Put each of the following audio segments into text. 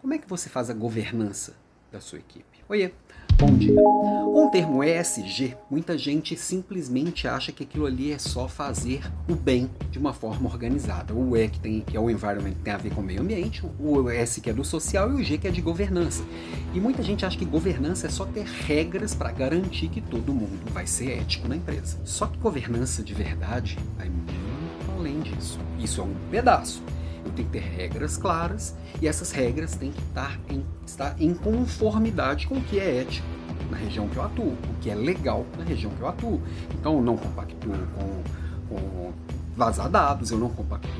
Como é que você faz a governança da sua equipe? Oiê, bom dia. O termo ESG, muita gente simplesmente acha que aquilo ali é só fazer o bem de uma forma organizada. O E que, tem, que é o environment tem a ver com o meio ambiente, o S que é do social e o G que é de governança. E muita gente acha que governança é só ter regras para garantir que todo mundo vai ser ético na empresa. Só que governança de verdade vai muito além disso. Isso é um pedaço. Eu tenho que ter regras claras e essas regras têm que estar em, estar em conformidade com o que é ético na região que eu atuo, o que é legal na região que eu atuo. Então eu não compactuo com, com vazar dados, eu não compactuo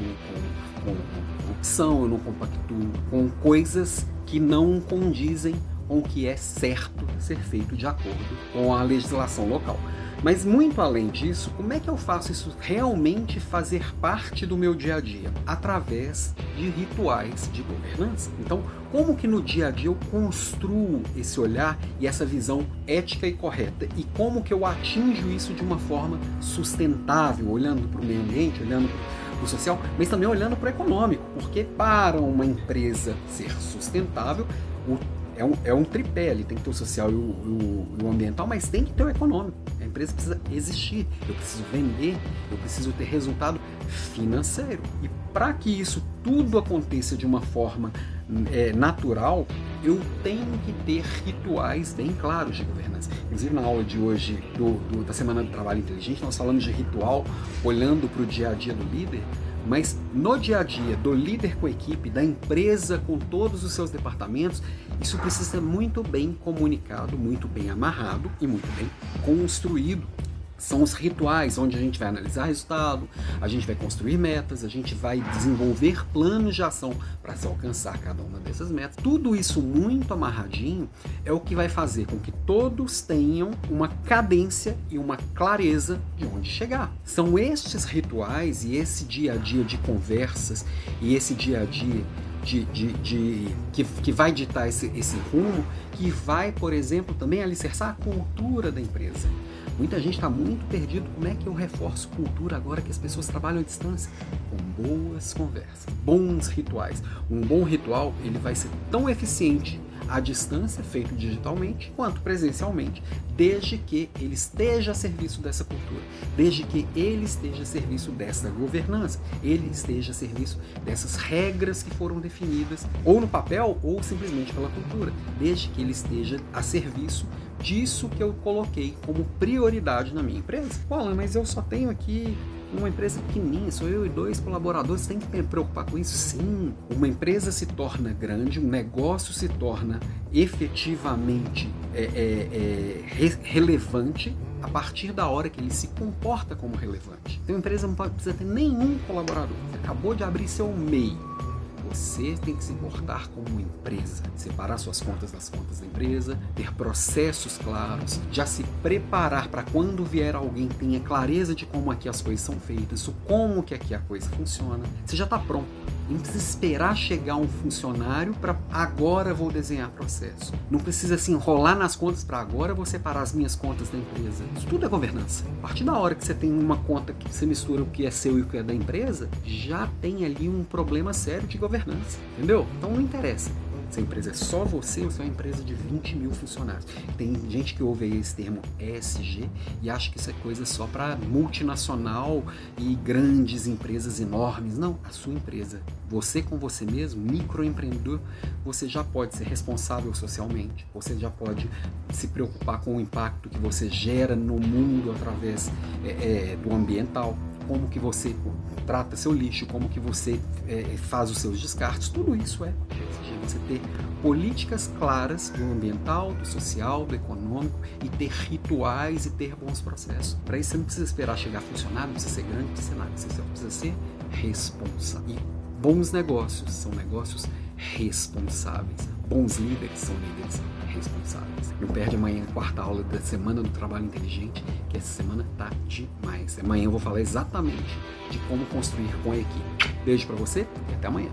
com, com corrupção, eu não compactuo com coisas que não condizem com o que é certo ser feito de acordo com a legislação local. Mas muito além disso, como é que eu faço isso realmente fazer parte do meu dia a dia? Através de rituais de governança. Então, como que no dia a dia eu construo esse olhar e essa visão ética e correta? E como que eu atinjo isso de uma forma sustentável, olhando para o meio ambiente, olhando para o social, mas também olhando para o econômico, porque para uma empresa ser sustentável, o é um, é um tripé ali, tem que ter o social e o, o, o, ambiental, mas tem que ter o econômico. A empresa precisa existir, eu preciso vender, eu preciso ter resultado financeiro. E para que isso tudo aconteça de uma forma é, natural, eu tenho que ter rituais bem claros de governança. Inclusive, na aula de hoje, do, do, da Semana do Trabalho Inteligente, nós falamos de ritual olhando para o dia a dia do líder. Mas no dia a dia do líder com a equipe, da empresa com todos os seus departamentos, isso precisa ser muito bem comunicado, muito bem amarrado e muito bem construído são os rituais onde a gente vai analisar resultado, a gente vai construir metas, a gente vai desenvolver planos de ação para se alcançar cada uma dessas metas. Tudo isso muito amarradinho é o que vai fazer com que todos tenham uma cadência e uma clareza de onde chegar. São estes rituais e esse dia a dia de conversas e esse dia a dia de, de, de, que, que vai ditar esse, esse rumo, que vai, por exemplo, também alicerçar a cultura da empresa. Muita gente está muito perdido. Como é que eu reforço cultura agora que as pessoas trabalham à distância? Com boas conversas, bons rituais. Um bom ritual ele vai ser tão eficiente à distância, feito digitalmente, quanto presencialmente, desde que ele esteja a serviço dessa cultura, desde que ele esteja a serviço dessa governança, ele esteja a serviço dessas regras que foram definidas, ou no papel, ou simplesmente pela cultura, desde que ele esteja a serviço disso que eu coloquei como prioridade na minha empresa. Olha, mas eu só tenho aqui uma empresa pequenininha, sou eu e dois colaboradores, tem que me preocupar com isso? Sim. Uma empresa se torna grande, um negócio se torna efetivamente é, é, é, re relevante a partir da hora que ele se comporta como relevante. Então a empresa não precisa ter nenhum colaborador. Você acabou de abrir seu MEI você tem que se portar como empresa, separar suas contas das contas da empresa, ter processos claros, já se preparar para quando vier alguém tenha clareza de como aqui as coisas são feitas, como que aqui a coisa funciona. Você já está pronto. Não precisa esperar chegar um funcionário para agora vou desenhar processo. Não precisa se enrolar nas contas para agora vou separar as minhas contas da empresa. Isso tudo é governança. A partir da hora que você tem uma conta que você mistura o que é seu e o que é da empresa, já tem ali um problema sério de governança. Entendeu? Então não interessa. Se a empresa é só você ou se é uma empresa de 20 mil funcionários. Tem gente que ouve aí esse termo ESG e acha que isso é coisa só para multinacional e grandes empresas enormes. Não, a sua empresa. Você com você mesmo, microempreendedor, você já pode ser responsável socialmente, você já pode se preocupar com o impacto que você gera no mundo através é, é, do ambiental como que você trata seu lixo, como que você é, faz os seus descartes, tudo isso é você ter políticas claras do ambiental, do social, do econômico e ter rituais e ter bons processos. Para isso você não precisa esperar chegar a funcionar, não precisa ser grande, não precisa ser nada, você só precisa ser responsável. E bons negócios são negócios responsáveis. Bons líderes são líderes responsáveis. Não perde amanhã a quarta aula da Semana do Trabalho Inteligente, que essa semana tá demais. Amanhã eu vou falar exatamente de como construir com a equipe. Beijo para você e até amanhã.